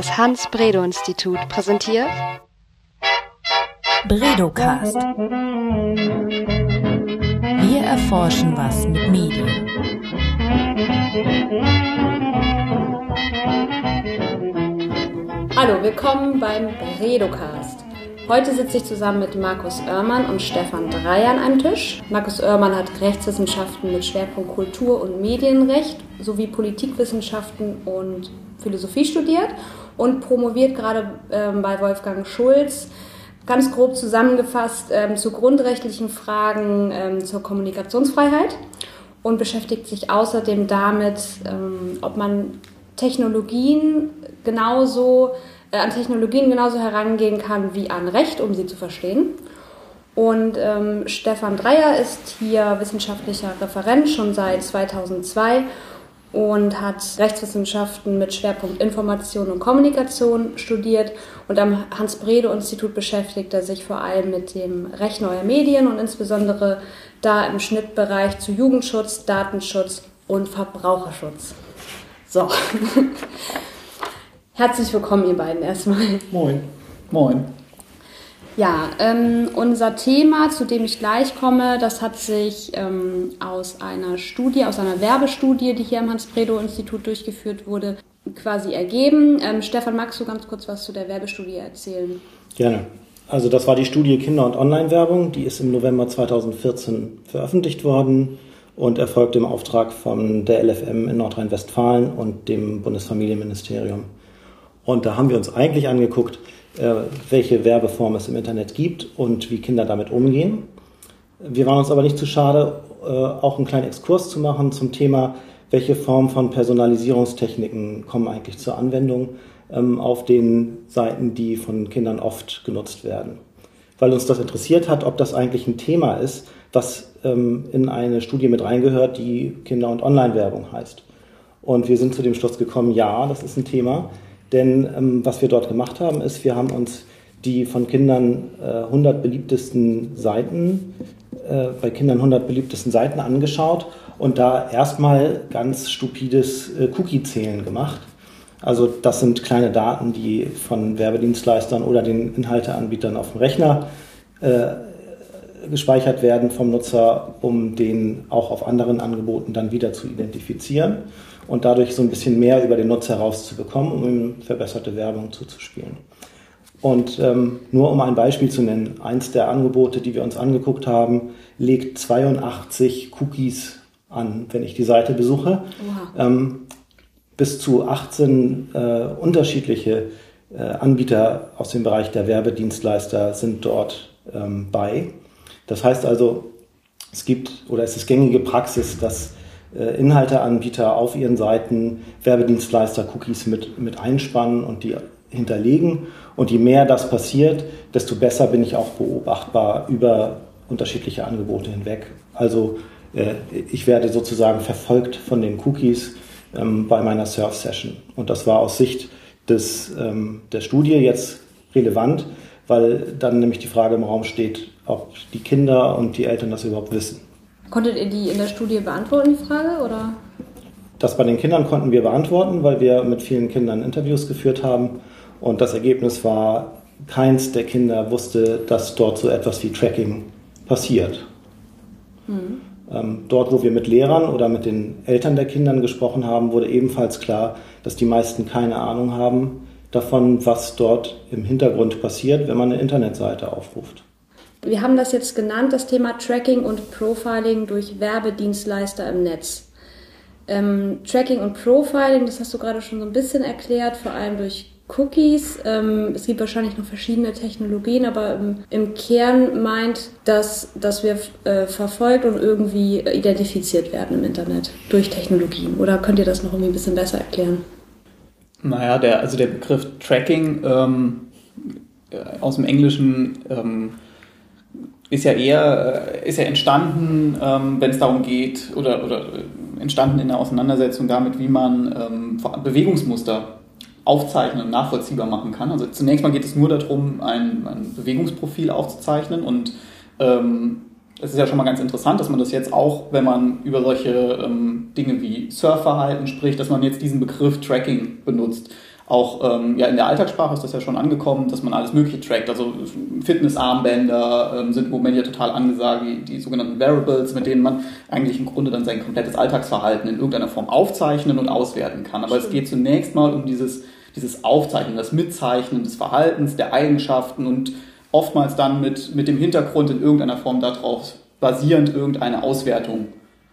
Das Hans-Bredow-Institut präsentiert Bredocast. Wir erforschen was mit Medien. Hallo, willkommen beim Bredocast. Heute sitze ich zusammen mit Markus Oermann und Stefan Dreier an einem Tisch. Markus Oermann hat Rechtswissenschaften mit Schwerpunkt Kultur- und Medienrecht sowie Politikwissenschaften und Philosophie studiert und promoviert gerade ähm, bei Wolfgang Schulz ganz grob zusammengefasst ähm, zu grundrechtlichen Fragen ähm, zur Kommunikationsfreiheit und beschäftigt sich außerdem damit, ähm, ob man Technologien genauso äh, an Technologien genauso herangehen kann wie an Recht, um sie zu verstehen. Und ähm, Stefan Dreier ist hier wissenschaftlicher Referent schon seit 2002 und hat Rechtswissenschaften mit Schwerpunkt Information und Kommunikation studiert. Und am Hans-Brede-Institut beschäftigt er sich vor allem mit dem Recht neuer Medien und insbesondere da im Schnittbereich zu Jugendschutz, Datenschutz und Verbraucherschutz. So. Herzlich willkommen, ihr beiden erstmal. Moin. Moin. Ja, ähm, unser Thema, zu dem ich gleich komme, das hat sich ähm, aus einer Studie, aus einer Werbestudie, die hier am Hans-Bredow-Institut durchgeführt wurde, quasi ergeben. Ähm, Stefan, magst du ganz kurz was zu der Werbestudie erzählen? Gerne. Also das war die Studie Kinder- und Online-Werbung, die ist im November 2014 veröffentlicht worden und erfolgt im Auftrag von der LFM in Nordrhein-Westfalen und dem Bundesfamilienministerium. Und da haben wir uns eigentlich angeguckt, welche Werbeform es im Internet gibt und wie Kinder damit umgehen. Wir waren uns aber nicht zu schade, äh, auch einen kleinen Exkurs zu machen zum Thema, welche Form von Personalisierungstechniken kommen eigentlich zur Anwendung ähm, auf den Seiten, die von Kindern oft genutzt werden. Weil uns das interessiert hat, ob das eigentlich ein Thema ist, was ähm, in eine Studie mit reingehört, die Kinder- und Online-Werbung heißt. Und wir sind zu dem Schluss gekommen, ja, das ist ein Thema. Denn ähm, was wir dort gemacht haben, ist, wir haben uns die von Kindern äh, 100 beliebtesten Seiten, äh, bei Kindern 100 beliebtesten Seiten angeschaut und da erstmal ganz stupides äh, Cookie-Zählen gemacht. Also das sind kleine Daten, die von Werbedienstleistern oder den Inhalteanbietern auf dem Rechner äh, gespeichert werden vom Nutzer, um den auch auf anderen Angeboten dann wieder zu identifizieren und dadurch so ein bisschen mehr über den Nutzer herauszubekommen, um ihm verbesserte Werbung zuzuspielen. Und ähm, nur um ein Beispiel zu nennen, eins der Angebote, die wir uns angeguckt haben, legt 82 Cookies an, wenn ich die Seite besuche. Ähm, bis zu 18 äh, unterschiedliche äh, Anbieter aus dem Bereich der Werbedienstleister sind dort ähm, bei. Das heißt also, es gibt oder es ist gängige Praxis, dass äh, Inhalteanbieter auf ihren Seiten Werbedienstleister-Cookies mit, mit einspannen und die hinterlegen. Und je mehr das passiert, desto besser bin ich auch beobachtbar über unterschiedliche Angebote hinweg. Also äh, ich werde sozusagen verfolgt von den Cookies ähm, bei meiner Surf-Session. Und das war aus Sicht des, ähm, der Studie jetzt relevant, weil dann nämlich die Frage im Raum steht, ob die Kinder und die Eltern das überhaupt wissen. Konntet ihr die in der Studie beantworten, die Frage? Oder? Das bei den Kindern konnten wir beantworten, weil wir mit vielen Kindern Interviews geführt haben. Und das Ergebnis war, keins der Kinder wusste, dass dort so etwas wie Tracking passiert. Mhm. Ähm, dort, wo wir mit Lehrern oder mit den Eltern der Kinder gesprochen haben, wurde ebenfalls klar, dass die meisten keine Ahnung haben davon, was dort im Hintergrund passiert, wenn man eine Internetseite aufruft. Wir haben das jetzt genannt, das Thema Tracking und Profiling durch Werbedienstleister im Netz. Ähm, Tracking und Profiling, das hast du gerade schon so ein bisschen erklärt, vor allem durch Cookies. Ähm, es gibt wahrscheinlich noch verschiedene Technologien, aber im, im Kern meint das, dass wir äh, verfolgt und irgendwie identifiziert werden im Internet durch Technologien. Oder könnt ihr das noch irgendwie ein bisschen besser erklären? Naja, der, also der Begriff Tracking ähm, äh, aus dem Englischen ähm, ist ja eher äh, ist ja entstanden, ähm, wenn es darum geht, oder, oder äh, entstanden in der Auseinandersetzung damit, wie man ähm, Bewegungsmuster aufzeichnen und nachvollziehbar machen kann. Also zunächst mal geht es nur darum, ein, ein Bewegungsprofil aufzuzeichnen und ähm, es ist ja schon mal ganz interessant, dass man das jetzt auch, wenn man über solche ähm, Dinge wie Surfverhalten spricht, dass man jetzt diesen Begriff Tracking benutzt. Auch ähm, ja, in der Alltagssprache ist das ja schon angekommen, dass man alles Mögliche trackt. Also Fitnessarmbänder ähm, sind im Moment ja total angesagt, die, die sogenannten Variables, mit denen man eigentlich im Grunde dann sein komplettes Alltagsverhalten in irgendeiner Form aufzeichnen und auswerten kann. Aber es geht zunächst mal um dieses, dieses Aufzeichnen, das Mitzeichnen des Verhaltens, der Eigenschaften und oftmals dann mit, mit dem Hintergrund in irgendeiner Form darauf basierend irgendeine Auswertung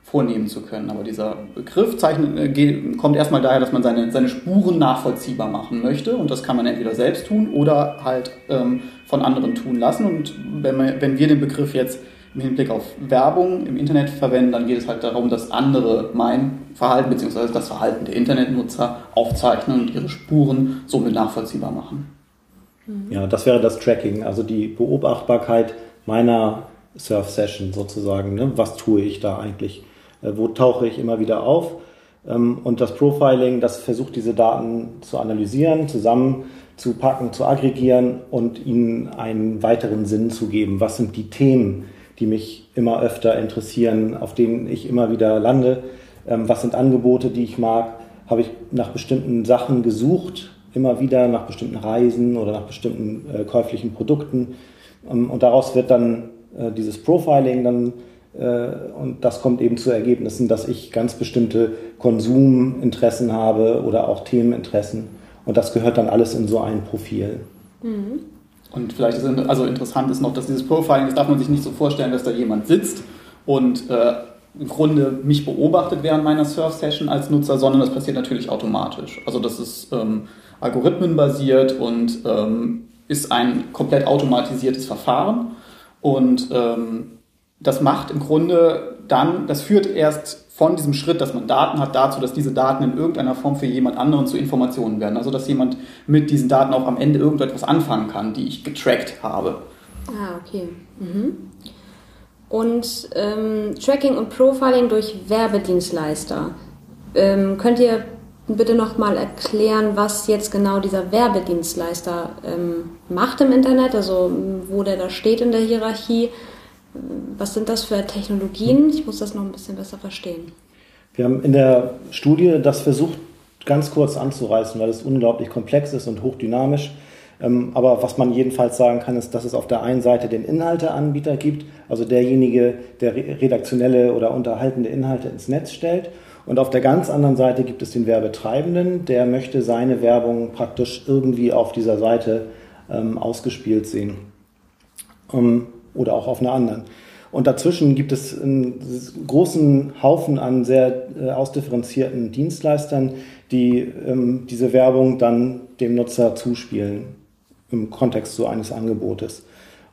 vornehmen zu können. Aber dieser Begriff zeichnet, äh, kommt erstmal daher, dass man seine, seine Spuren nachvollziehbar machen möchte. Und das kann man entweder selbst tun oder halt ähm, von anderen tun lassen. Und wenn, wir, wenn wir den Begriff jetzt im Hinblick auf Werbung im Internet verwenden, dann geht es halt darum, dass andere mein Verhalten bzw. das Verhalten der Internetnutzer aufzeichnen und ihre Spuren somit nachvollziehbar machen. Ja, das wäre das Tracking, also die Beobachtbarkeit meiner Surf-Session sozusagen. Ne? Was tue ich da eigentlich? Äh, wo tauche ich immer wieder auf. Ähm, und das Profiling, das versucht diese Daten zu analysieren, zusammenzupacken, zu aggregieren und ihnen einen weiteren Sinn zu geben. Was sind die Themen, die mich immer öfter interessieren, auf denen ich immer wieder lande? Ähm, was sind Angebote, die ich mag? Habe ich nach bestimmten Sachen gesucht, immer wieder nach bestimmten Reisen oder nach bestimmten äh, käuflichen Produkten? Ähm, und daraus wird dann äh, dieses Profiling dann und das kommt eben zu Ergebnissen, dass ich ganz bestimmte Konsuminteressen habe oder auch Themeninteressen. Und das gehört dann alles in so ein Profil. Mhm. Und vielleicht ist also interessant ist noch, dass dieses Profiling, das darf man sich nicht so vorstellen, dass da jemand sitzt und äh, im Grunde mich beobachtet während meiner Surf-Session als Nutzer, sondern das passiert natürlich automatisch. Also das ist ähm, algorithmenbasiert und ähm, ist ein komplett automatisiertes Verfahren. Und ähm, das macht im Grunde dann, das führt erst von diesem Schritt, dass man Daten hat, dazu, dass diese Daten in irgendeiner Form für jemand anderen zu Informationen werden. Also dass jemand mit diesen Daten auch am Ende irgendetwas anfangen kann, die ich getrackt habe. Ah, okay. Mhm. Und ähm, Tracking und Profiling durch Werbedienstleister. Ähm, könnt ihr bitte nochmal erklären, was jetzt genau dieser Werbedienstleister ähm, macht im Internet, also wo der da steht in der Hierarchie? Was sind das für Technologien? Ich muss das noch ein bisschen besser verstehen. Wir haben in der Studie das versucht, ganz kurz anzureißen, weil es unglaublich komplex ist und hochdynamisch. Ähm, aber was man jedenfalls sagen kann, ist, dass es auf der einen Seite den Inhalteanbieter gibt, also derjenige, der redaktionelle oder unterhaltende Inhalte ins Netz stellt. Und auf der ganz anderen Seite gibt es den Werbetreibenden, der möchte seine Werbung praktisch irgendwie auf dieser Seite ähm, ausgespielt sehen. Um, oder auch auf einer anderen. Und dazwischen gibt es einen großen Haufen an sehr äh, ausdifferenzierten Dienstleistern, die ähm, diese Werbung dann dem Nutzer zuspielen im Kontext so eines Angebotes.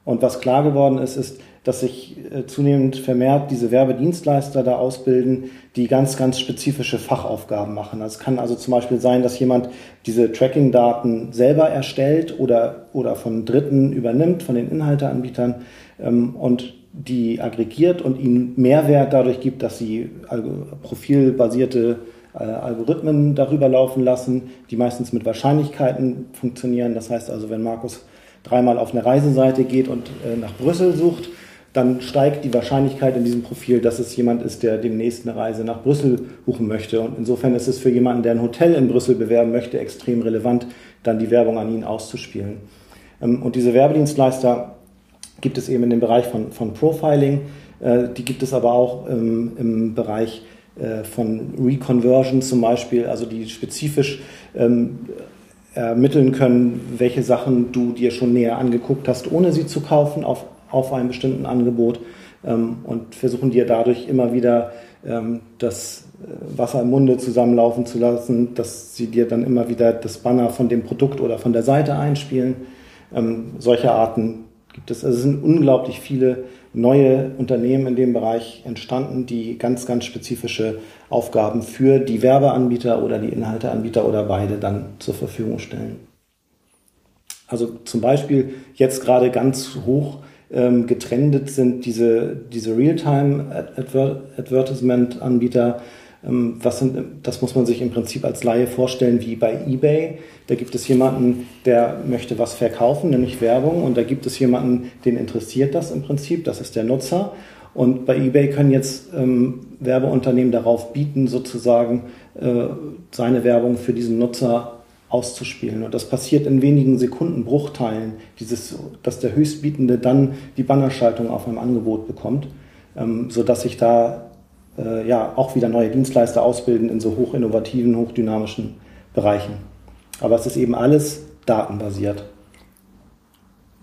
Und was klar geworden ist, ist, dass sich äh, zunehmend vermehrt diese Werbedienstleister da ausbilden, die ganz, ganz spezifische Fachaufgaben machen. Es kann also zum Beispiel sein, dass jemand diese Tracking-Daten selber erstellt oder, oder von Dritten übernimmt, von den Inhalteanbietern und die aggregiert und ihnen Mehrwert dadurch gibt, dass sie profilbasierte äh, Algorithmen darüber laufen lassen, die meistens mit Wahrscheinlichkeiten funktionieren. Das heißt also, wenn Markus dreimal auf eine Reiseseite geht und äh, nach Brüssel sucht, dann steigt die Wahrscheinlichkeit in diesem Profil, dass es jemand ist, der demnächst eine Reise nach Brüssel buchen möchte. Und insofern ist es für jemanden, der ein Hotel in Brüssel bewerben möchte, extrem relevant, dann die Werbung an ihn auszuspielen. Ähm, und diese Werbedienstleister gibt es eben in dem Bereich von, von Profiling, äh, die gibt es aber auch ähm, im Bereich äh, von Reconversion zum Beispiel, also die spezifisch ähm, ermitteln können, welche Sachen du dir schon näher angeguckt hast, ohne sie zu kaufen auf, auf einem bestimmten Angebot ähm, und versuchen dir dadurch immer wieder ähm, das äh, Wasser im Munde zusammenlaufen zu lassen, dass sie dir dann immer wieder das Banner von dem Produkt oder von der Seite einspielen. Ähm, solche Arten gibt es. Also es sind unglaublich viele neue Unternehmen in dem Bereich entstanden, die ganz, ganz spezifische Aufgaben für die Werbeanbieter oder die Inhalteanbieter oder beide dann zur Verfügung stellen. Also zum Beispiel jetzt gerade ganz hoch ähm, getrendet sind diese, diese Realtime-Advertisement-Anbieter, ähm, was sind, das muss man sich im Prinzip als Laie vorstellen wie bei eBay. Da gibt es jemanden, der möchte was verkaufen, nämlich Werbung, und da gibt es jemanden, den interessiert das im Prinzip, das ist der Nutzer. Und bei eBay können jetzt ähm, Werbeunternehmen darauf bieten, sozusagen äh, seine Werbung für diesen Nutzer auszuspielen. Und das passiert in wenigen Sekunden Bruchteilen, dieses, dass der Höchstbietende dann die Bannerschaltung auf einem Angebot bekommt, ähm, sodass sich da äh, ja auch wieder neue Dienstleister ausbilden in so hochinnovativen, hochdynamischen Bereichen. Aber es ist eben alles datenbasiert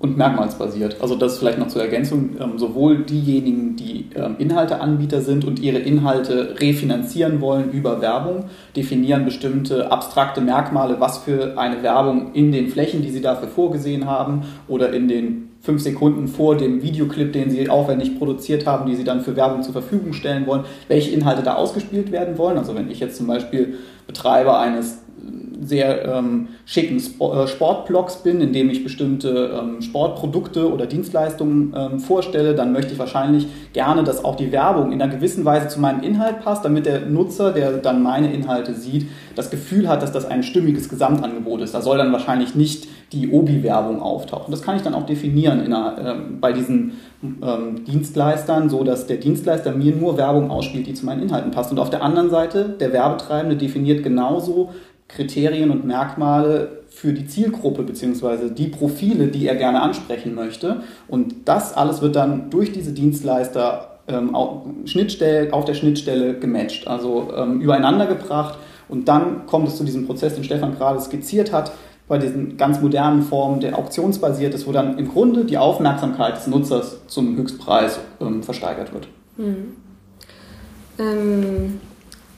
und merkmalsbasiert. Also das vielleicht noch zur Ergänzung, ähm, sowohl diejenigen, die ähm, Inhalteanbieter sind und ihre Inhalte refinanzieren wollen über Werbung, definieren bestimmte abstrakte Merkmale, was für eine Werbung in den Flächen, die sie dafür vorgesehen haben oder in den fünf Sekunden vor dem Videoclip, den sie aufwendig produziert haben, die sie dann für Werbung zur Verfügung stellen wollen, welche Inhalte da ausgespielt werden wollen. Also wenn ich jetzt zum Beispiel Betreiber eines sehr ähm, schicken äh, Sportblogs bin, in dem ich bestimmte ähm, Sportprodukte oder Dienstleistungen ähm, vorstelle, dann möchte ich wahrscheinlich gerne, dass auch die Werbung in einer gewissen Weise zu meinem Inhalt passt, damit der Nutzer, der dann meine Inhalte sieht, das Gefühl hat, dass das ein stimmiges Gesamtangebot ist. Da soll dann wahrscheinlich nicht die Obi-Werbung auftauchen. Das kann ich dann auch definieren einer, ähm, bei diesen ähm, Dienstleistern, so dass der Dienstleister mir nur Werbung ausspielt, die zu meinen Inhalten passt. Und auf der anderen Seite, der Werbetreibende definiert genauso Kriterien und Merkmale für die Zielgruppe beziehungsweise die Profile, die er gerne ansprechen möchte. Und das alles wird dann durch diese Dienstleister ähm, auf, Schnittstelle, auf der Schnittstelle gematcht, also ähm, übereinander gebracht. Und dann kommt es zu diesem Prozess, den Stefan gerade skizziert hat, bei diesen ganz modernen Formen, der auktionsbasiert ist, wo dann im Grunde die Aufmerksamkeit des Nutzers zum Höchstpreis ähm, versteigert wird. Mhm. Ähm,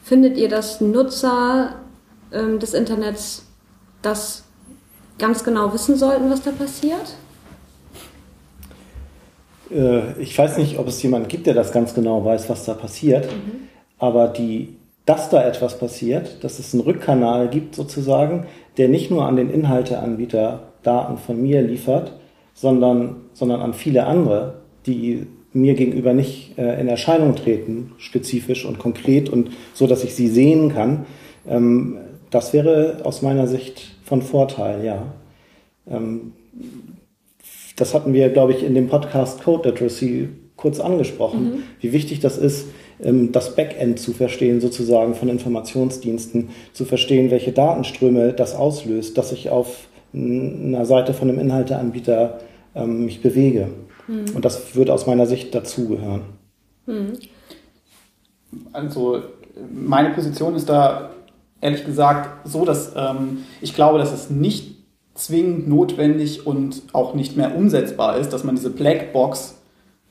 findet ihr, dass Nutzer ähm, des Internets das ganz genau wissen sollten, was da passiert? Äh, ich weiß nicht, ob es jemanden gibt, der das ganz genau weiß, was da passiert. Mhm. Aber die, dass da etwas passiert, dass es einen Rückkanal gibt sozusagen, der nicht nur an den Inhalteanbieter Daten von mir liefert, sondern, sondern an viele andere, die mir gegenüber nicht äh, in Erscheinung treten, spezifisch und konkret und so, dass ich sie sehen kann. Ähm, das wäre aus meiner Sicht von Vorteil, ja. Ähm, das hatten wir, glaube ich, in dem Podcast Code Literacy kurz angesprochen, mhm. wie wichtig das ist, ähm, das Backend zu verstehen, sozusagen von Informationsdiensten, zu verstehen, welche Datenströme das auslöst, dass ich auf einer Seite von einem Inhalteanbieter ähm, mich bewege. Mhm. Und das würde aus meiner Sicht dazugehören. Mhm. Also meine Position ist da ehrlich gesagt so, dass ähm, ich glaube, dass es nicht zwingend notwendig und auch nicht mehr umsetzbar ist, dass man diese Blackbox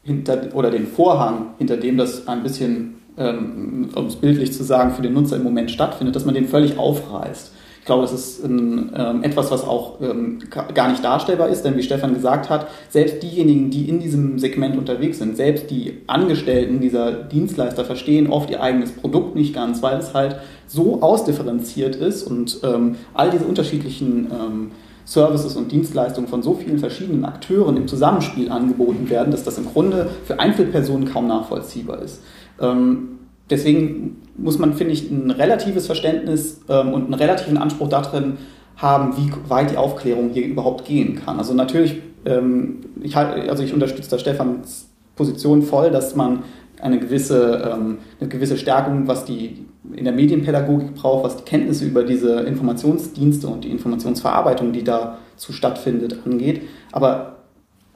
hinter oder den Vorhang, hinter dem das ein bisschen, ähm, um es bildlich zu sagen, für den Nutzer im Moment stattfindet, dass man den völlig aufreißt. Ich glaube, das ist ähm, etwas, was auch ähm, gar nicht darstellbar ist, denn wie Stefan gesagt hat, selbst diejenigen, die in diesem Segment unterwegs sind, selbst die Angestellten dieser Dienstleister verstehen oft ihr eigenes Produkt nicht ganz, weil es halt so ausdifferenziert ist und ähm, all diese unterschiedlichen ähm, Services und Dienstleistungen von so vielen verschiedenen Akteuren im Zusammenspiel angeboten werden, dass das im Grunde für Einzelpersonen kaum nachvollziehbar ist. Ähm, deswegen muss man, finde ich, ein relatives Verständnis ähm, und einen relativen Anspruch darin haben, wie weit die Aufklärung hier überhaupt gehen kann. Also natürlich, ähm, ich, also ich unterstütze da Stefans Position voll, dass man eine gewisse, ähm, eine gewisse Stärkung, was die in der Medienpädagogik braucht, was die Kenntnisse über diese Informationsdienste und die Informationsverarbeitung, die dazu stattfindet, angeht. Aber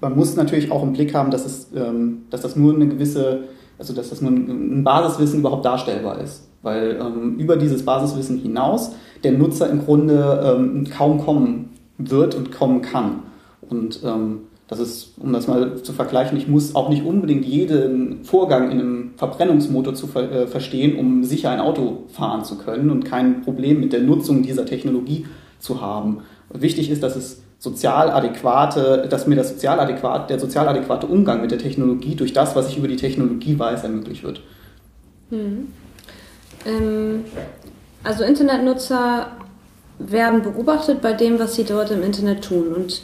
man muss natürlich auch im Blick haben, dass, es, ähm, dass das nur eine gewisse also dass das nur ein Basiswissen überhaupt darstellbar ist. Weil ähm, über dieses Basiswissen hinaus der Nutzer im Grunde ähm, kaum kommen wird und kommen kann. Und ähm, das ist, um das mal zu vergleichen, ich muss auch nicht unbedingt jeden Vorgang in einem Verbrennungsmotor zu ver äh, verstehen, um sicher ein Auto fahren zu können und kein Problem mit der Nutzung dieser Technologie zu haben. Wichtig ist, dass es sozial adäquate, dass mir das sozial adäquat, der sozial adäquate Umgang mit der Technologie durch das, was ich über die Technologie weiß, ermöglicht wird. Hm. Ähm, also Internetnutzer werden beobachtet bei dem, was sie dort im Internet tun. Und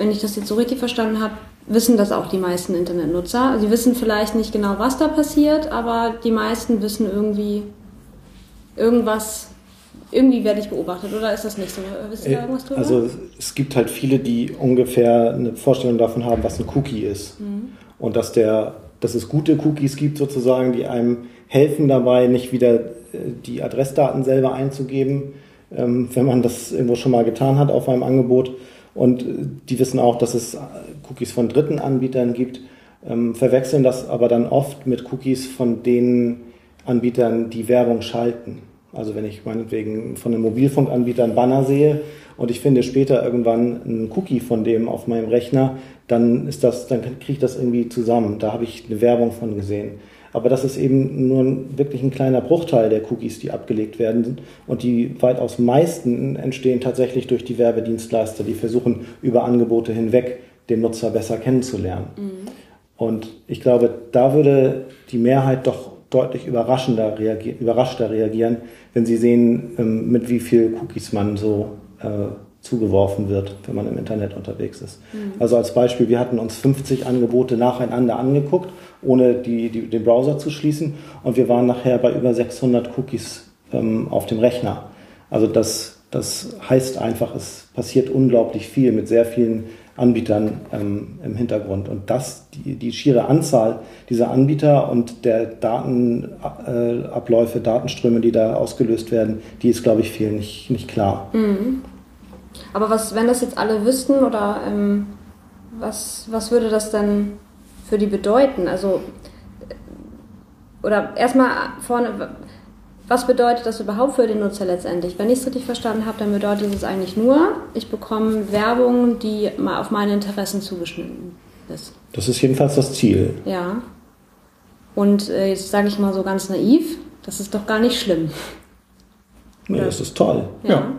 wenn ich das jetzt so richtig verstanden habe, wissen das auch die meisten Internetnutzer. Sie wissen vielleicht nicht genau, was da passiert, aber die meisten wissen irgendwie irgendwas irgendwie werde ich beobachtet oder ist das nicht so? Wisst ihr da äh, irgendwas drüber? Also es gibt halt viele, die ungefähr eine Vorstellung davon haben, was ein Cookie ist. Mhm. Und dass der, dass es gute Cookies gibt sozusagen, die einem helfen dabei, nicht wieder äh, die Adressdaten selber einzugeben, ähm, wenn man das irgendwo schon mal getan hat auf einem Angebot. Und die wissen auch, dass es Cookies von dritten Anbietern gibt, ähm, verwechseln das aber dann oft mit Cookies von den Anbietern, die Werbung schalten. Also wenn ich meinetwegen von einem Mobilfunkanbieter einen Banner sehe und ich finde später irgendwann einen Cookie von dem auf meinem Rechner, dann ist das, dann kriege ich das irgendwie zusammen. Da habe ich eine Werbung von gesehen. Aber das ist eben nur ein, wirklich ein kleiner Bruchteil der Cookies, die abgelegt werden. Und die weitaus meisten entstehen tatsächlich durch die Werbedienstleister, die versuchen, über Angebote hinweg den Nutzer besser kennenzulernen. Mhm. Und ich glaube, da würde die Mehrheit doch deutlich überraschender reagieren, überraschter reagieren, wenn sie sehen, ähm, mit wie viel Cookies man so äh, zugeworfen wird, wenn man im Internet unterwegs ist. Mhm. Also als Beispiel, wir hatten uns 50 Angebote nacheinander angeguckt, ohne die, die, den Browser zu schließen und wir waren nachher bei über 600 Cookies ähm, auf dem Rechner. Also das, das heißt einfach, es passiert unglaublich viel mit sehr vielen Anbietern ähm, im Hintergrund. Und das, die, die schiere Anzahl dieser Anbieter und der Datenabläufe, äh, Datenströme, die da ausgelöst werden, die ist, glaube ich, vielen nicht, nicht klar. Mhm. Aber was, wenn das jetzt alle wüssten oder ähm, was, was würde das denn für die bedeuten? Also, oder erstmal vorne, was bedeutet das überhaupt für den Nutzer letztendlich? Wenn ich es richtig verstanden habe, dann bedeutet es eigentlich nur, ich bekomme Werbung, die mal auf meine Interessen zugeschnitten ist. Das ist jedenfalls das Ziel. Ja. Und äh, jetzt sage ich mal so ganz naiv, das ist doch gar nicht schlimm. Nee, das ist toll. Ja. ja.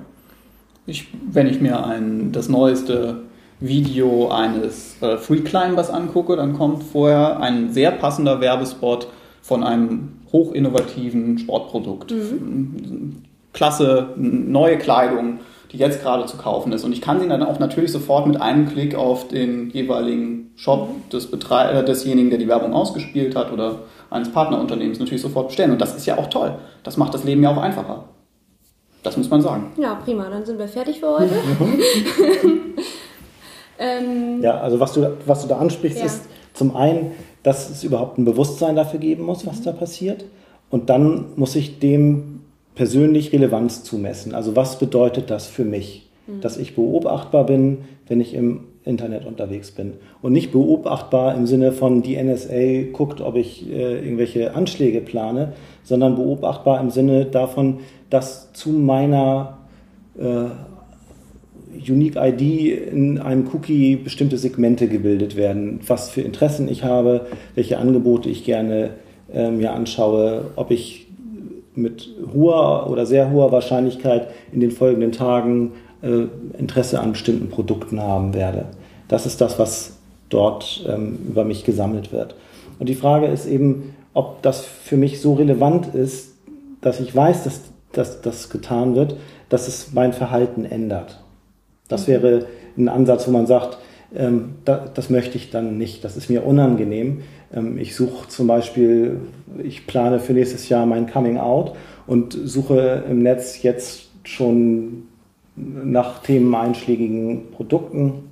Ich, wenn ich mir ein, das neueste Video eines äh, Free Climbers angucke, dann kommt vorher ein sehr passender Werbespot von einem hochinnovativen Sportprodukt. Mhm. Klasse, neue Kleidung, die jetzt gerade zu kaufen ist. Und ich kann sie dann auch natürlich sofort mit einem Klick auf den jeweiligen Shop des Betre äh, desjenigen, der die Werbung ausgespielt hat oder eines Partnerunternehmens natürlich sofort bestellen. Und das ist ja auch toll. Das macht das Leben ja auch einfacher. Das muss man sagen. Ja, prima. Dann sind wir fertig für heute. ähm, ja, also was du, was du da ansprichst, ja. ist zum einen, dass es überhaupt ein Bewusstsein dafür geben muss, was mhm. da passiert. Und dann muss ich dem persönlich Relevanz zumessen. Also was bedeutet das für mich, mhm. dass ich beobachtbar bin, wenn ich im Internet unterwegs bin. Und nicht beobachtbar im Sinne von, die NSA guckt, ob ich äh, irgendwelche Anschläge plane, sondern beobachtbar im Sinne davon, dass zu meiner äh, Unique ID in einem Cookie bestimmte Segmente gebildet werden, was für Interessen ich habe, welche Angebote ich gerne äh, mir anschaue, ob ich mit hoher oder sehr hoher Wahrscheinlichkeit in den folgenden Tagen äh, Interesse an bestimmten Produkten haben werde. Das ist das, was dort ähm, über mich gesammelt wird. Und die Frage ist eben, ob das für mich so relevant ist, dass ich weiß, dass, dass das getan wird, dass es mein Verhalten ändert. Das wäre ein Ansatz, wo man sagt, ähm, da, das möchte ich dann nicht, das ist mir unangenehm. Ähm, ich suche zum Beispiel, ich plane für nächstes Jahr mein Coming Out und suche im Netz jetzt schon nach themeneinschlägigen Produkten.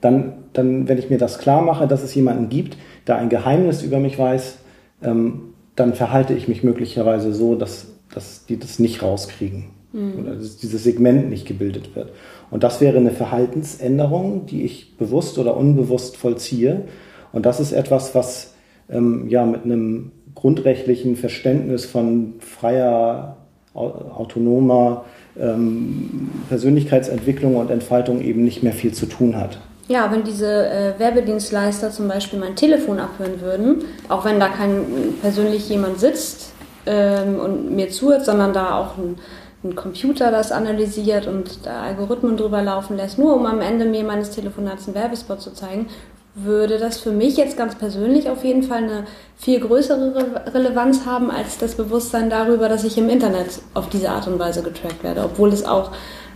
Dann, dann, wenn ich mir das klar mache, dass es jemanden gibt, der ein Geheimnis über mich weiß, ähm, dann verhalte ich mich möglicherweise so, dass, dass die das nicht rauskriegen mhm. oder dass dieses Segment nicht gebildet wird. Und das wäre eine Verhaltensänderung, die ich bewusst oder unbewusst vollziehe. Und das ist etwas, was ähm, ja mit einem grundrechtlichen Verständnis von freier, autonomer ähm, Persönlichkeitsentwicklung und Entfaltung eben nicht mehr viel zu tun hat. Ja, wenn diese äh, Werbedienstleister zum Beispiel mein Telefon abhören würden, auch wenn da kein persönlich jemand sitzt ähm, und mir zuhört, sondern da auch ein ein Computer das analysiert und da Algorithmen drüber laufen lässt, nur um am Ende mir meines Telefonats einen Werbespot zu zeigen, würde das für mich jetzt ganz persönlich auf jeden Fall eine viel größere Re Relevanz haben als das Bewusstsein darüber, dass ich im Internet auf diese Art und Weise getrackt werde. Obwohl es auch,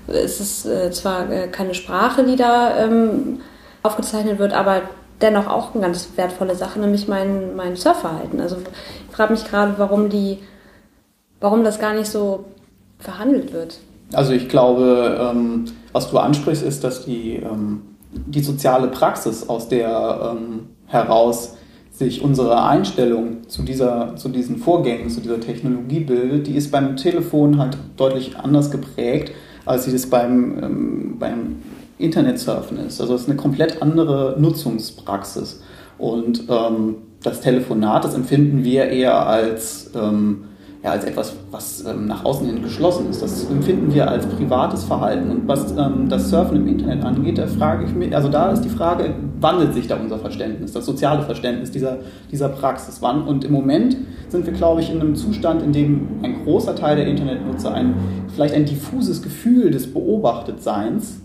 es ist äh, zwar äh, keine Sprache, die da ähm, aufgezeichnet wird, aber dennoch auch eine ganz wertvolle Sache, nämlich mein, mein Surfverhalten. Also ich frage mich gerade, warum die, warum das gar nicht so verhandelt wird. Also ich glaube, ähm, was du ansprichst, ist, dass die, ähm, die soziale Praxis, aus der ähm, heraus sich unsere Einstellung zu, dieser, zu diesen Vorgängen, zu dieser Technologie bildet, die ist beim Telefon halt deutlich anders geprägt, als sie das beim, beim Internetsurfen ist. Also es ist eine komplett andere Nutzungspraxis. Und ähm, das Telefonat, das empfinden wir eher als, ähm, ja, als etwas, was ähm, nach außen hin geschlossen ist. Das empfinden wir als privates Verhalten. Und was ähm, das Surfen im Internet angeht, da frage ich mich, also da ist die Frage, wandelt sich da unser Verständnis, das soziale Verständnis dieser, dieser Praxis? Wann? Und im Moment sind wir, glaube ich, in einem Zustand, in dem ein großer Teil der Internetnutzer ein, vielleicht ein diffuses Gefühl des Beobachtetseins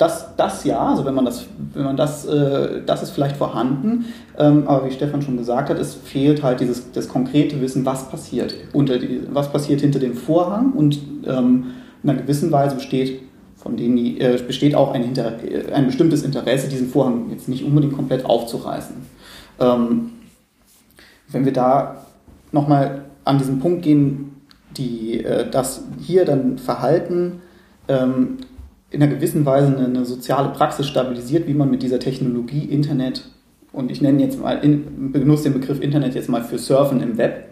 das, das ja, also wenn man das, wenn man das, äh, das ist vielleicht vorhanden, ähm, aber wie Stefan schon gesagt hat, es fehlt halt dieses das konkrete Wissen, was passiert unter die, was passiert hinter dem Vorhang und ähm, in einer gewissen Weise besteht von denen die, äh, besteht auch ein, Inter äh, ein bestimmtes Interesse, diesen Vorhang jetzt nicht unbedingt komplett aufzureißen. Ähm, wenn wir da nochmal an diesen Punkt gehen, die, äh, dass hier dann Verhalten ähm, in einer gewissen Weise eine, eine, soziale Praxis stabilisiert, wie man mit dieser Technologie Internet und ich nenne jetzt mal, in, benutze den Begriff Internet jetzt mal für Surfen im Web,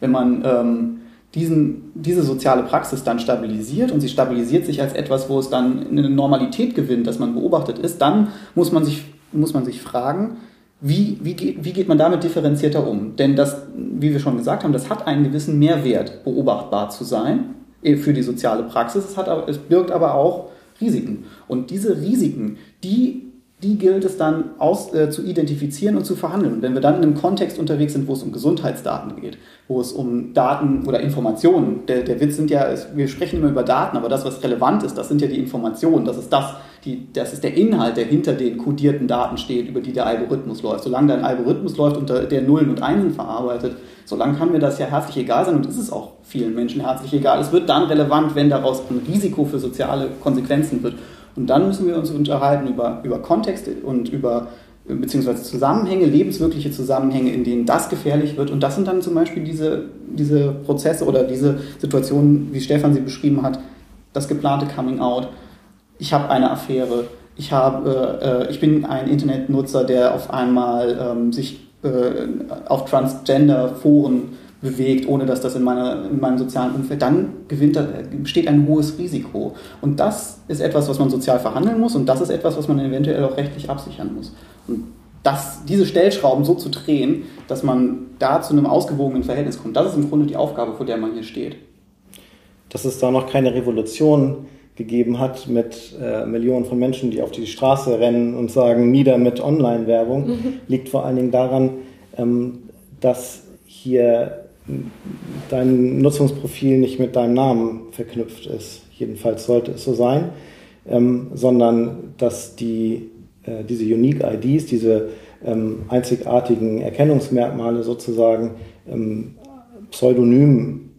wenn man ähm, diesen, diese soziale Praxis dann stabilisiert und sie stabilisiert sich als etwas, wo es dann eine Normalität gewinnt, dass man beobachtet ist, dann muss man sich, muss man sich fragen, wie, wie, geht, wie geht man damit differenzierter um? Denn das, wie wir schon gesagt haben, das hat einen gewissen Mehrwert, beobachtbar zu sein äh, für die soziale Praxis. Es, hat es birgt aber auch Risiken. Und diese Risiken, die, die gilt es dann aus, äh, zu identifizieren und zu verhandeln. Und wenn wir dann in einem Kontext unterwegs sind, wo es um Gesundheitsdaten geht, wo es um Daten oder Informationen, der, der Witz sind ja, wir sprechen immer über Daten, aber das, was relevant ist, das sind ja die Informationen, das ist das, die, das ist der Inhalt, der hinter den kodierten Daten steht, über die der Algorithmus läuft. Solange dein Algorithmus läuft und der Nullen und Einsen verarbeitet, solange kann mir das ja herzlich egal sein und ist es auch vielen Menschen herzlich egal. Es wird dann relevant, wenn daraus ein Risiko für soziale Konsequenzen wird. Und dann müssen wir uns unterhalten über, über Kontext und über beziehungsweise Zusammenhänge, lebenswirkliche Zusammenhänge, in denen das gefährlich wird. Und das sind dann zum Beispiel diese, diese Prozesse oder diese Situationen, wie Stefan sie beschrieben hat, das geplante Coming Out, ich habe eine Affäre, ich, habe, äh, ich bin ein Internetnutzer, der auf einmal ähm, sich äh, auf Transgender-Foren bewegt, ohne dass das in, meiner, in meinem sozialen Umfeld, dann gewinnt, besteht ein hohes Risiko. Und das ist etwas, was man sozial verhandeln muss und das ist etwas, was man eventuell auch rechtlich absichern muss. Und das, diese Stellschrauben so zu drehen, dass man da zu einem ausgewogenen Verhältnis kommt, das ist im Grunde die Aufgabe, vor der man hier steht. Dass es da noch keine Revolution gegeben hat mit äh, Millionen von Menschen, die auf die Straße rennen und sagen, nieder mit Online-Werbung, mhm. liegt vor allen Dingen daran, ähm, dass hier dein Nutzungsprofil nicht mit deinem Namen verknüpft ist. Jedenfalls sollte es so sein, ähm, sondern dass die, äh, diese Unique IDs, diese ähm, einzigartigen Erkennungsmerkmale sozusagen ähm, pseudonym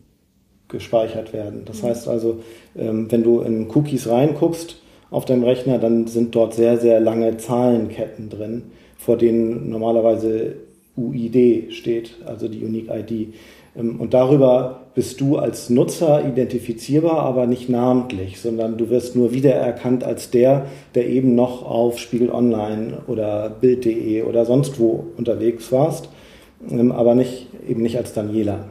gespeichert werden. Das mhm. heißt also, ähm, wenn du in Cookies reinguckst auf deinem Rechner, dann sind dort sehr, sehr lange Zahlenketten drin, vor denen normalerweise UID steht, also die Unique ID. Ähm, und darüber bist du als Nutzer identifizierbar, aber nicht namentlich, sondern du wirst nur wiedererkannt als der, der eben noch auf Spiegel Online oder Bild.de oder sonst wo unterwegs warst, ähm, aber nicht, eben nicht als Daniela.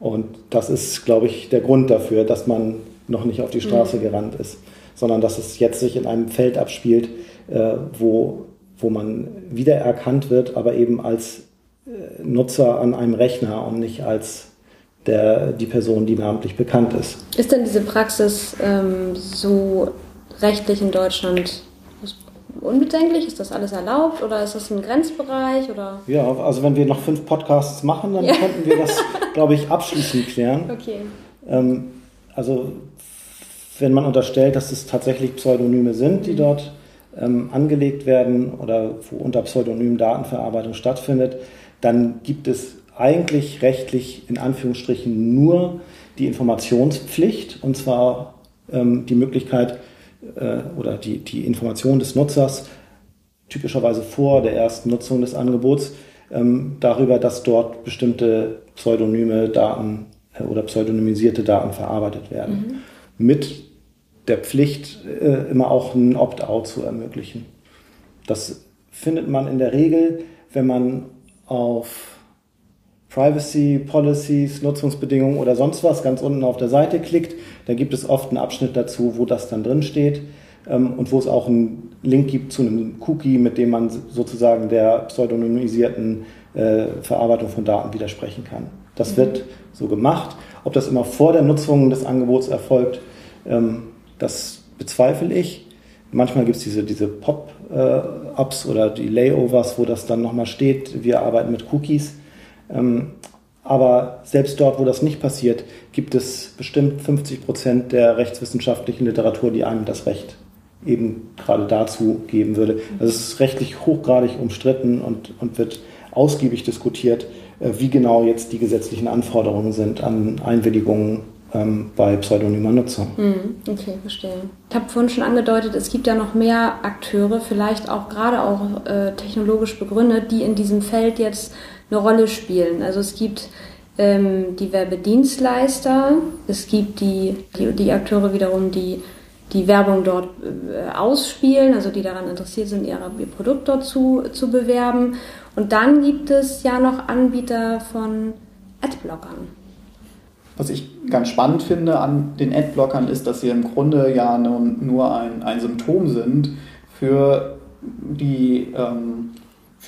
Und das ist, glaube ich, der Grund dafür, dass man noch nicht auf die Straße mhm. gerannt ist, sondern dass es jetzt sich in einem Feld abspielt, äh, wo, wo man wiedererkannt wird, aber eben als äh, Nutzer an einem Rechner und nicht als der, die Person, die namentlich bekannt ist. Ist denn diese Praxis ähm, so rechtlich in Deutschland unbedenklich? Ist das alles erlaubt oder ist das ein Grenzbereich? Oder? Ja, also wenn wir noch fünf Podcasts machen, dann ja. könnten wir das, glaube ich, abschließend klären. Okay. Ähm, also wenn man unterstellt, dass es tatsächlich Pseudonyme sind, die mhm. dort ähm, angelegt werden oder wo unter Pseudonym Datenverarbeitung stattfindet, dann gibt es eigentlich rechtlich in Anführungsstrichen nur die Informationspflicht und zwar ähm, die Möglichkeit, äh, oder die, die Information des Nutzers typischerweise vor der ersten Nutzung des Angebots ähm, darüber, dass dort bestimmte pseudonyme Daten äh, oder pseudonymisierte Daten verarbeitet werden. Mhm. Mit der Pflicht, äh, immer auch ein Opt-out zu ermöglichen. Das findet man in der Regel wenn man auf Privacy Policies, Nutzungsbedingungen oder sonst was ganz unten auf der Seite klickt, da gibt es oft einen Abschnitt dazu, wo das dann drin steht ähm, und wo es auch einen Link gibt zu einem Cookie, mit dem man sozusagen der pseudonymisierten äh, Verarbeitung von Daten widersprechen kann. Das wird so gemacht. Ob das immer vor der Nutzung des Angebots erfolgt, ähm, das bezweifle ich. Manchmal gibt es diese, diese Pop-Ups oder die Layovers, wo das dann nochmal steht, wir arbeiten mit Cookies. Ähm, aber selbst dort, wo das nicht passiert, gibt es bestimmt 50 Prozent der rechtswissenschaftlichen Literatur, die einem das Recht eben gerade dazu geben würde. Also es ist rechtlich hochgradig umstritten und, und wird ausgiebig diskutiert, äh, wie genau jetzt die gesetzlichen Anforderungen sind an Einwilligungen ähm, bei pseudonymer Nutzung. Hm, okay, verstehe. Ich habe vorhin schon angedeutet, es gibt ja noch mehr Akteure, vielleicht auch gerade auch äh, technologisch begründet, die in diesem Feld jetzt eine Rolle spielen. Also es gibt ähm, die Werbedienstleister, es gibt die, die, die Akteure wiederum, die die Werbung dort äh, ausspielen, also die daran interessiert sind, ihr, ihr Produkt dort zu, zu bewerben. Und dann gibt es ja noch Anbieter von Adblockern. Was ich ganz spannend finde an den Adblockern ist, dass sie im Grunde ja nur ein, ein Symptom sind für die, ähm,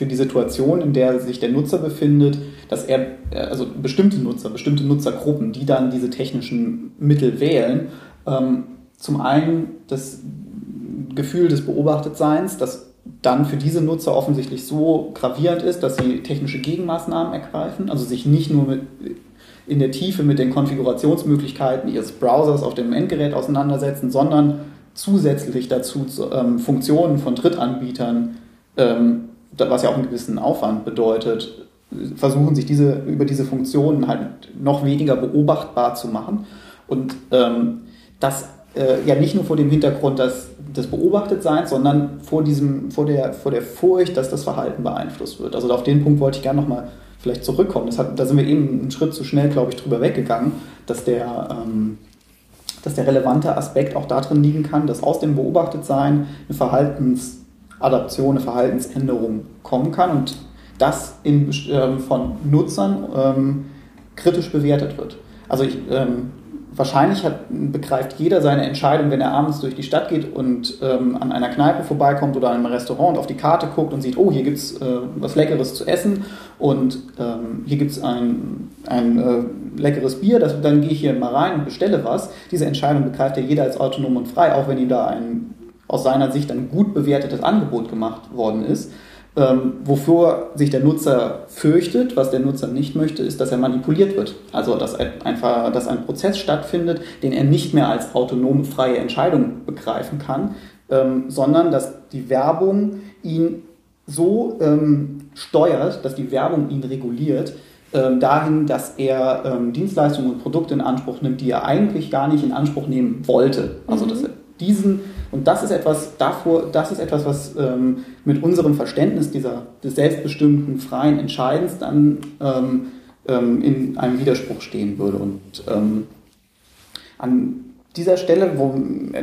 für die Situation, in der sich der Nutzer befindet, dass er, also bestimmte Nutzer, bestimmte Nutzergruppen, die dann diese technischen Mittel wählen, ähm, zum einen das Gefühl des Beobachtetseins, das dann für diese Nutzer offensichtlich so gravierend ist, dass sie technische Gegenmaßnahmen ergreifen, also sich nicht nur mit, in der Tiefe mit den Konfigurationsmöglichkeiten ihres Browsers auf dem Endgerät auseinandersetzen, sondern zusätzlich dazu ähm, Funktionen von Drittanbietern, ähm, was ja auch einen gewissen Aufwand bedeutet, versuchen sich diese, über diese Funktionen halt noch weniger beobachtbar zu machen. Und ähm, das äh, ja nicht nur vor dem Hintergrund des, des Beobachtetseins, sondern vor, diesem, vor, der, vor der Furcht, dass das Verhalten beeinflusst wird. Also auf den Punkt wollte ich gerne nochmal vielleicht zurückkommen. Das hat, da sind wir eben einen Schritt zu schnell, glaube ich, drüber weggegangen, dass der, ähm, dass der relevante Aspekt auch darin liegen kann, dass aus dem Beobachtetsein eine Verhaltensadaption, eine Verhaltensänderung kommen kann und das in, ähm, von Nutzern ähm, kritisch bewertet wird. Also ich, ähm, wahrscheinlich hat, begreift jeder seine Entscheidung, wenn er abends durch die Stadt geht und ähm, an einer Kneipe vorbeikommt oder an einem Restaurant und auf die Karte guckt und sieht, oh, hier gibt es äh, was Leckeres zu essen und ähm, hier gibt es ein, ein äh, leckeres Bier, das, dann gehe ich hier mal rein und bestelle was. Diese Entscheidung begreift ja jeder als autonom und frei, auch wenn ihm da ein aus seiner Sicht ein gut bewertetes Angebot gemacht worden ist. Ähm, wofür sich der Nutzer fürchtet, was der Nutzer nicht möchte, ist, dass er manipuliert wird. Also dass ein, einfach, dass ein Prozess stattfindet, den er nicht mehr als autonome freie Entscheidung begreifen kann, ähm, sondern dass die Werbung ihn so ähm, steuert, dass die Werbung ihn reguliert, ähm, dahin, dass er ähm, Dienstleistungen und Produkte in Anspruch nimmt, die er eigentlich gar nicht in Anspruch nehmen wollte. Also dass er diesen und das ist etwas, davor, das ist etwas, was ähm, mit unserem Verständnis dieser, des selbstbestimmten, freien Entscheidens dann ähm, ähm, in einem Widerspruch stehen würde. Und ähm, an dieser Stelle, wo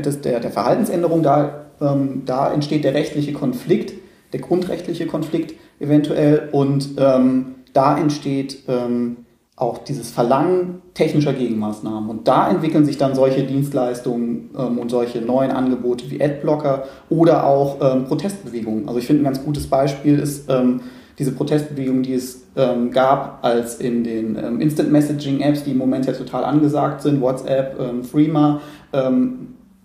das, der, der Verhaltensänderung, da, ähm, da entsteht der rechtliche Konflikt, der grundrechtliche Konflikt eventuell, und ähm, da entsteht auch dieses Verlangen technischer Gegenmaßnahmen. Und da entwickeln sich dann solche Dienstleistungen ähm, und solche neuen Angebote wie Adblocker oder auch ähm, Protestbewegungen. Also ich finde ein ganz gutes Beispiel ist ähm, diese Protestbewegung, die es ähm, gab, als in den ähm, Instant Messaging Apps, die im Moment ja total angesagt sind, WhatsApp, ähm, Freema,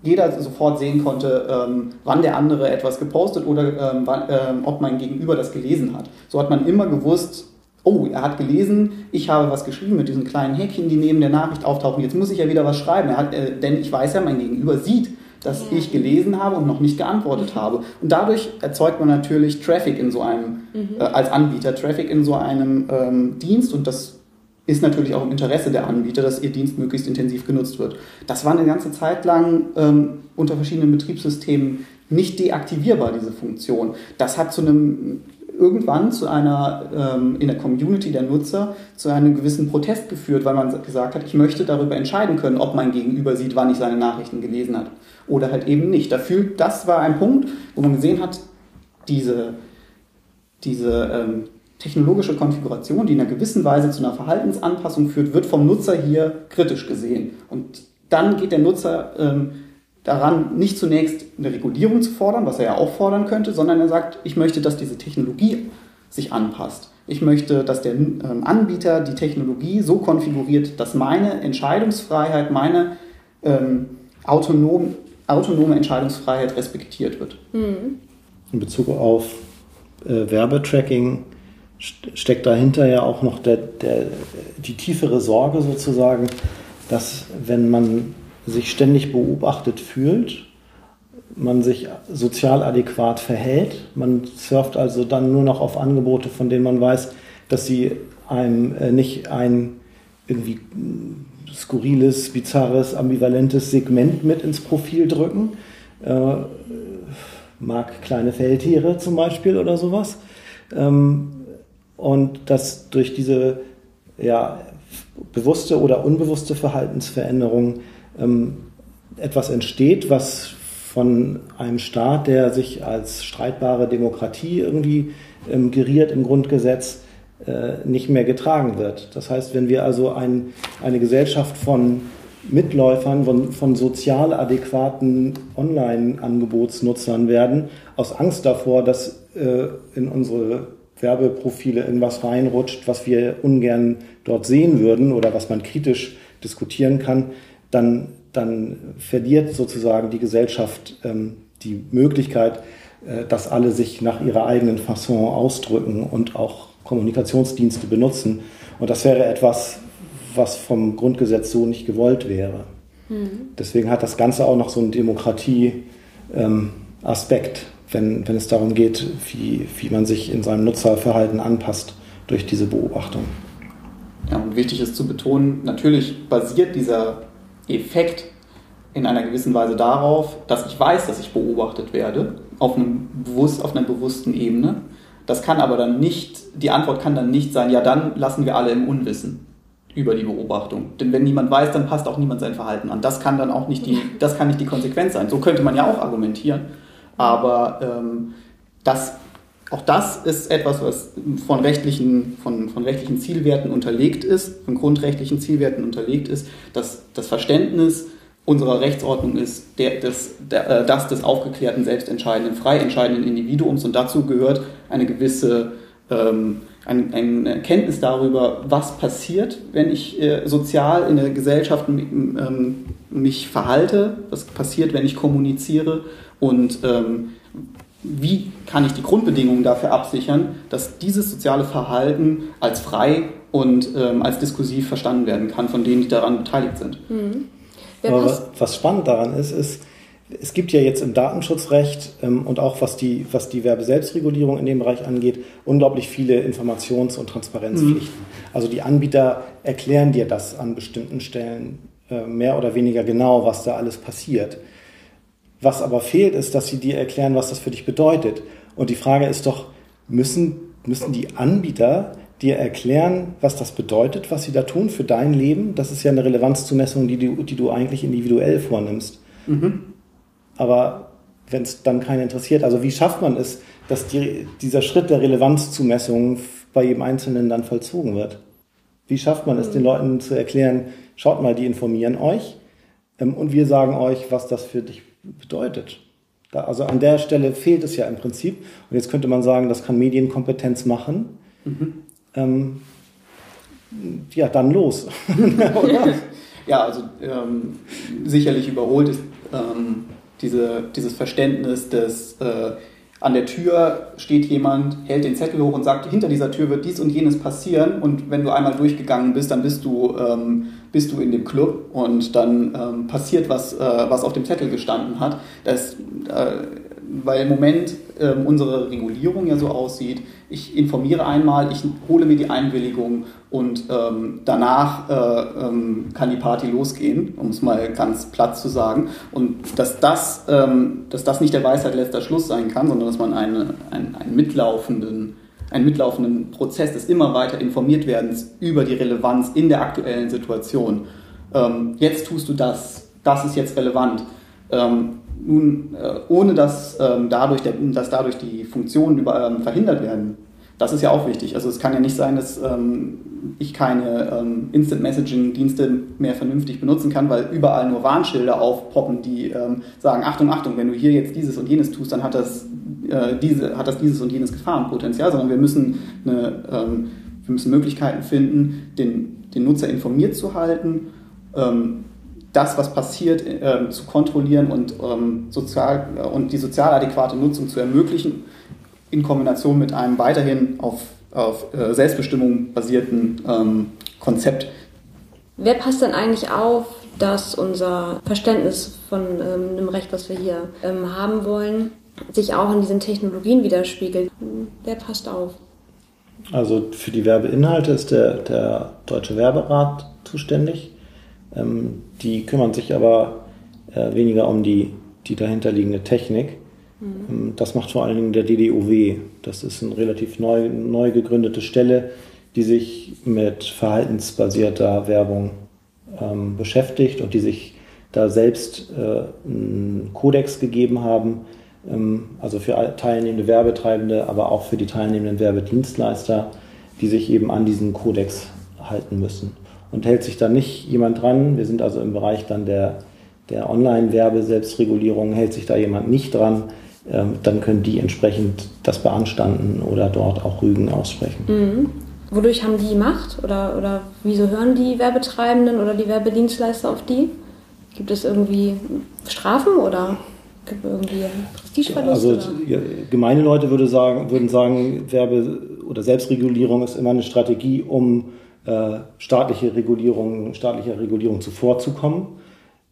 jeder sofort sehen konnte, wann der andere etwas gepostet oder wann, ob mein Gegenüber das gelesen hat. So hat man immer gewusst, oh, er hat gelesen, ich habe was geschrieben mit diesen kleinen Häkchen, die neben der Nachricht auftauchen. Jetzt muss ich ja wieder was schreiben, hat, äh, denn ich weiß ja, mein Gegenüber sieht, dass ja. ich gelesen habe und noch nicht geantwortet mhm. habe. Und dadurch erzeugt man natürlich Traffic in so einem, mhm. äh, als Anbieter, Traffic in so einem ähm, Dienst und das ist natürlich auch im Interesse der Anbieter, dass ihr Dienst möglichst intensiv genutzt wird. Das war eine ganze Zeit lang ähm, unter verschiedenen Betriebssystemen nicht deaktivierbar, diese Funktion. Das hat zu einem irgendwann zu einer, ähm, in der Community der Nutzer, zu einem gewissen Protest geführt, weil man gesagt hat, ich möchte darüber entscheiden können, ob mein Gegenüber sieht, wann ich seine Nachrichten gelesen hat oder halt eben nicht. Dafür, das war ein Punkt, wo man gesehen hat, diese diese ähm, technologische Konfiguration, die in einer gewissen Weise zu einer Verhaltensanpassung führt, wird vom Nutzer hier kritisch gesehen. Und dann geht der Nutzer ähm, daran, nicht zunächst eine Regulierung zu fordern, was er ja auch fordern könnte, sondern er sagt, ich möchte, dass diese Technologie sich anpasst. Ich möchte, dass der ähm, Anbieter die Technologie so konfiguriert, dass meine Entscheidungsfreiheit, meine ähm, autonom, autonome Entscheidungsfreiheit respektiert wird. In Bezug auf äh, Werbetracking steckt dahinter ja auch noch der, der, die tiefere Sorge sozusagen, dass wenn man sich ständig beobachtet fühlt, man sich sozial adäquat verhält. Man surft also dann nur noch auf Angebote, von denen man weiß, dass sie einem äh, nicht ein irgendwie skurriles, bizarres, ambivalentes Segment mit ins Profil drücken. Äh, mag kleine Feldtiere zum Beispiel oder sowas. Ähm, und dass durch diese ja, bewusste oder unbewusste Verhaltensveränderung ähm, etwas entsteht, was von einem Staat, der sich als streitbare Demokratie irgendwie ähm, geriert im Grundgesetz, äh, nicht mehr getragen wird. Das heißt, wenn wir also ein, eine Gesellschaft von Mitläufern, von, von sozial adäquaten Online-Angebotsnutzern werden, aus Angst davor, dass äh, in unsere Werbeprofile irgendwas reinrutscht, was wir ungern dort sehen würden oder was man kritisch diskutieren kann, dann dann verliert sozusagen die Gesellschaft ähm, die Möglichkeit, äh, dass alle sich nach ihrer eigenen Fasson ausdrücken und auch Kommunikationsdienste benutzen. Und das wäre etwas, was vom Grundgesetz so nicht gewollt wäre. Mhm. Deswegen hat das Ganze auch noch so einen Demokratie-Aspekt, ähm, wenn, wenn es darum geht, wie, wie man sich in seinem Nutzerverhalten anpasst durch diese Beobachtung. Ja, und wichtig ist zu betonen, natürlich basiert dieser Effekt in einer gewissen Weise darauf, dass ich weiß, dass ich beobachtet werde, auf, einem bewusst, auf einer bewussten Ebene. Das kann aber dann nicht, die Antwort kann dann nicht sein, ja, dann lassen wir alle im Unwissen über die Beobachtung. Denn wenn niemand weiß, dann passt auch niemand sein Verhalten an. Das kann dann auch nicht die, das kann nicht die Konsequenz sein. So könnte man ja auch argumentieren. Aber ähm, das, auch das ist etwas, was von rechtlichen, von, von rechtlichen Zielwerten unterlegt ist, von grundrechtlichen Zielwerten unterlegt ist, dass das Verständnis unserer Rechtsordnung ist der, des, der, äh, das des aufgeklärten, selbstentscheidenden, frei entscheidenden Individuums. Und dazu gehört eine gewisse ähm, ein, eine Kenntnis darüber, was passiert, wenn ich äh, sozial in der Gesellschaft ähm, mich verhalte, was passiert, wenn ich kommuniziere. Und ähm, wie kann ich die Grundbedingungen dafür absichern, dass dieses soziale Verhalten als frei und ähm, als diskursiv verstanden werden kann von denen, die daran beteiligt sind. Mhm. Aber was spannend daran ist, ist, es gibt ja jetzt im Datenschutzrecht ähm, und auch was die, was die Werbeselbstregulierung in dem Bereich angeht, unglaublich viele Informations- und Transparenzpflichten. Mhm. Also die Anbieter erklären dir das an bestimmten Stellen äh, mehr oder weniger genau, was da alles passiert. Was aber fehlt, ist, dass sie dir erklären, was das für dich bedeutet. Und die Frage ist doch, müssen, müssen die Anbieter dir erklären, was das bedeutet, was sie da tun für dein Leben. Das ist ja eine Relevanzzumessung, die du, die du eigentlich individuell vornimmst. Mhm. Aber wenn es dann keinen interessiert, also wie schafft man es, dass die, dieser Schritt der Relevanzzumessung bei jedem Einzelnen dann vollzogen wird? Wie schafft man es, mhm. den Leuten zu erklären, schaut mal, die informieren euch ähm, und wir sagen euch, was das für dich bedeutet? Da, also an der Stelle fehlt es ja im Prinzip. Und jetzt könnte man sagen, das kann Medienkompetenz machen. Mhm ähm, ja, dann los. ja, also ähm, sicherlich überholt ist ähm, diese, dieses Verständnis des äh, an der Tür steht jemand, hält den Zettel hoch und sagt, hinter dieser Tür wird dies und jenes passieren und wenn du einmal durchgegangen bist, dann bist du, ähm, bist du in dem Club und dann ähm, passiert was, äh, was auf dem Zettel gestanden hat. Das, äh, weil im Moment äh, unsere Regulierung ja so aussieht, ich informiere einmal, ich hole mir die Einwilligung und ähm, danach äh, ähm, kann die Party losgehen, um es mal ganz platt zu sagen. Und dass das, ähm, dass das nicht der Weisheit letzter Schluss sein kann, sondern dass man eine, einen, einen mitlaufenden einen mitlaufenden Prozess des immer weiter informiert werdens über die Relevanz in der aktuellen Situation. Ähm, jetzt tust du das, das ist jetzt relevant. Ähm, nun, äh, ohne dass, ähm, dadurch dass dadurch die Funktionen ähm, verhindert werden, Das ist ja auch wichtig. Also es kann ja nicht sein, dass ähm, ich keine Instant-Messaging-Dienste mehr vernünftig benutzen kann, weil überall nur Warnschilder aufpoppen, die sagen, Achtung, Achtung, wenn du hier jetzt dieses und jenes tust, dann hat das, äh, diese, hat das dieses und jenes Gefahrenpotenzial, sondern wir müssen, eine, wir müssen Möglichkeiten finden, den, den Nutzer informiert zu halten, das, was passiert, äh, zu kontrollieren und, ähm, sozial, äh, und die sozial adäquate Nutzung zu ermöglichen, in Kombination mit einem weiterhin auf auf äh, Selbstbestimmung basierten ähm, Konzept. Wer passt denn eigentlich auf, dass unser Verständnis von ähm, dem Recht, was wir hier ähm, haben wollen, sich auch in diesen Technologien widerspiegelt? Wer passt auf? Also für die Werbeinhalte ist der, der Deutsche Werberat zuständig. Ähm, die kümmern sich aber äh, weniger um die, die dahinterliegende Technik. Mhm. Das macht vor allen Dingen der DDOW. Das ist eine relativ neu, neu gegründete Stelle, die sich mit verhaltensbasierter Werbung ähm, beschäftigt und die sich da selbst äh, einen Kodex gegeben haben, ähm, also für teilnehmende Werbetreibende, aber auch für die teilnehmenden Werbedienstleister, die sich eben an diesen Kodex halten müssen. Und hält sich da nicht jemand dran, wir sind also im Bereich dann der, der Online-Werbe-Selbstregulierung, hält sich da jemand nicht dran, ähm, dann können die entsprechend das beanstanden oder dort auch Rügen aussprechen. Mhm. Wodurch haben die Macht oder, oder wieso hören die Werbetreibenden oder die Werbedienstleister auf die? Gibt es irgendwie Strafen oder gibt es irgendwie Prestigeverlust? Also ja, gemeine Leute würde sagen, würden sagen, Werbe- oder Selbstregulierung ist immer eine Strategie, um äh, staatliche Regulierung, staatlicher Regulierung zuvorzukommen.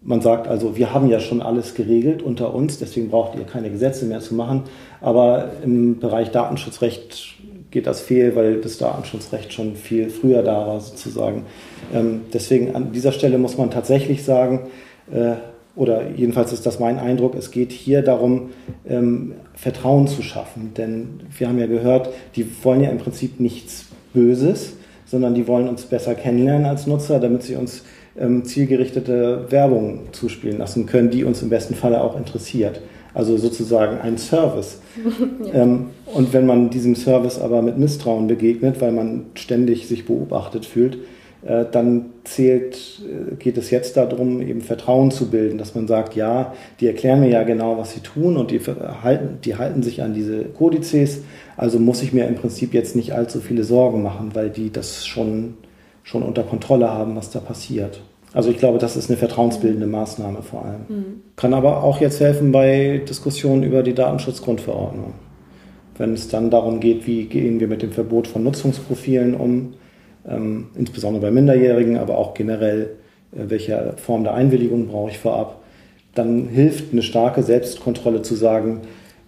Man sagt also, wir haben ja schon alles geregelt unter uns, deswegen braucht ihr keine Gesetze mehr zu machen. Aber im Bereich Datenschutzrecht geht das fehl, weil das Datenschutzrecht schon viel früher da war sozusagen. Ähm, deswegen an dieser Stelle muss man tatsächlich sagen, äh, oder jedenfalls ist das mein Eindruck, es geht hier darum, ähm, Vertrauen zu schaffen. Denn wir haben ja gehört, die wollen ja im Prinzip nichts Böses, sondern die wollen uns besser kennenlernen als Nutzer, damit sie uns ähm, zielgerichtete Werbung zuspielen lassen können, die uns im besten Falle auch interessiert. Also sozusagen ein Service. ja. ähm, und wenn man diesem Service aber mit Misstrauen begegnet, weil man ständig sich beobachtet fühlt, dann zählt, äh, geht es jetzt darum, eben Vertrauen zu bilden, dass man sagt, ja, die erklären mir ja genau, was sie tun und die halten, die halten sich an diese Kodizes, also muss ich mir im Prinzip jetzt nicht allzu viele Sorgen machen, weil die das schon schon unter Kontrolle haben, was da passiert. Also ich glaube, das ist eine vertrauensbildende Maßnahme vor allem. Mhm. Kann aber auch jetzt helfen bei Diskussionen über die Datenschutzgrundverordnung. Wenn es dann darum geht, wie gehen wir mit dem Verbot von Nutzungsprofilen um, ähm, insbesondere bei Minderjährigen, aber auch generell, äh, welche Form der Einwilligung brauche ich vorab, dann hilft eine starke Selbstkontrolle zu sagen,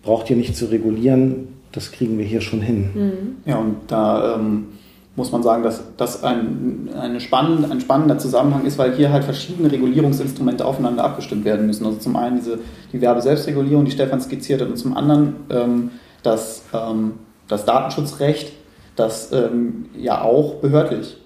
braucht ihr nicht zu regulieren, das kriegen wir hier schon hin. Mhm. Ja, und da ähm muss man sagen, dass das ein, eine spannend, ein spannender Zusammenhang ist, weil hier halt verschiedene Regulierungsinstrumente aufeinander abgestimmt werden müssen. Also zum einen diese, die Werbeselbstregulierung, die Stefan skizziert hat, und zum anderen ähm, das, ähm, das Datenschutzrecht, das ähm, ja auch behördlich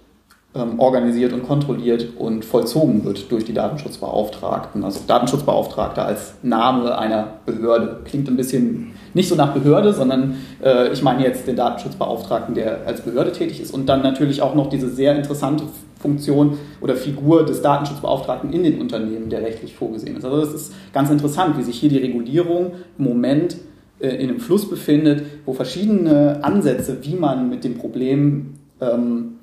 ähm, organisiert und kontrolliert und vollzogen wird durch die Datenschutzbeauftragten. Also Datenschutzbeauftragter als Name einer Behörde. Klingt ein bisschen nicht so nach Behörde, sondern äh, ich meine jetzt den Datenschutzbeauftragten, der als Behörde tätig ist und dann natürlich auch noch diese sehr interessante Funktion oder Figur des Datenschutzbeauftragten in den Unternehmen, der rechtlich vorgesehen ist. Also das ist ganz interessant, wie sich hier die Regulierung im Moment in einem Fluss befindet, wo verschiedene Ansätze, wie man mit dem Problem ähm,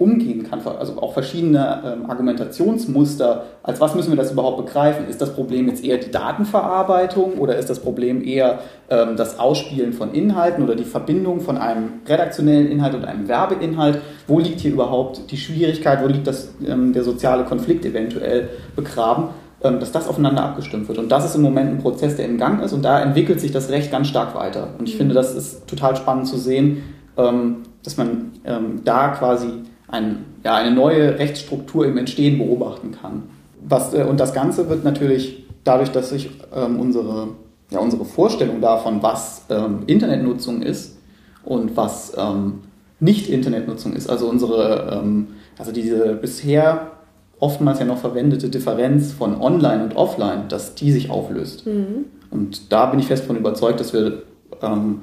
umgehen kann, also auch verschiedene ähm, Argumentationsmuster, als was müssen wir das überhaupt begreifen? Ist das Problem jetzt eher die Datenverarbeitung oder ist das Problem eher ähm, das Ausspielen von Inhalten oder die Verbindung von einem redaktionellen Inhalt und einem Werbeinhalt? Wo liegt hier überhaupt die Schwierigkeit, wo liegt das, ähm, der soziale Konflikt eventuell begraben? Ähm, dass das aufeinander abgestimmt wird. Und das ist im Moment ein Prozess, der im Gang ist und da entwickelt sich das Recht ganz stark weiter. Und ich mhm. finde, das ist total spannend zu sehen, ähm, dass man ähm, da quasi ein, ja, eine neue Rechtsstruktur im Entstehen beobachten kann. Was, äh, und das Ganze wird natürlich dadurch, dass sich unsere, ja, unsere Vorstellung davon, was Internetnutzung ist und was nicht Internetnutzung ist, also unsere, also diese bisher oftmals ja noch verwendete Differenz von Online und Offline, dass die sich auflöst. Mhm. Und da bin ich fest von überzeugt, dass wir ähm,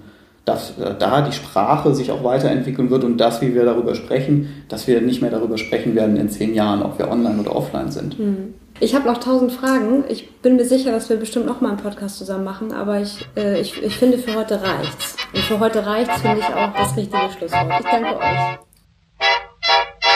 dass äh, da die Sprache sich auch weiterentwickeln wird und das, wie wir darüber sprechen, dass wir nicht mehr darüber sprechen werden in zehn Jahren, ob wir online oder offline sind. Hm. Ich habe noch tausend Fragen. Ich bin mir sicher, dass wir bestimmt noch mal einen Podcast zusammen machen, aber ich, äh, ich, ich finde, für heute reicht's. Und für heute reicht's, finde ich auch das richtige Schlusswort. Ich danke euch.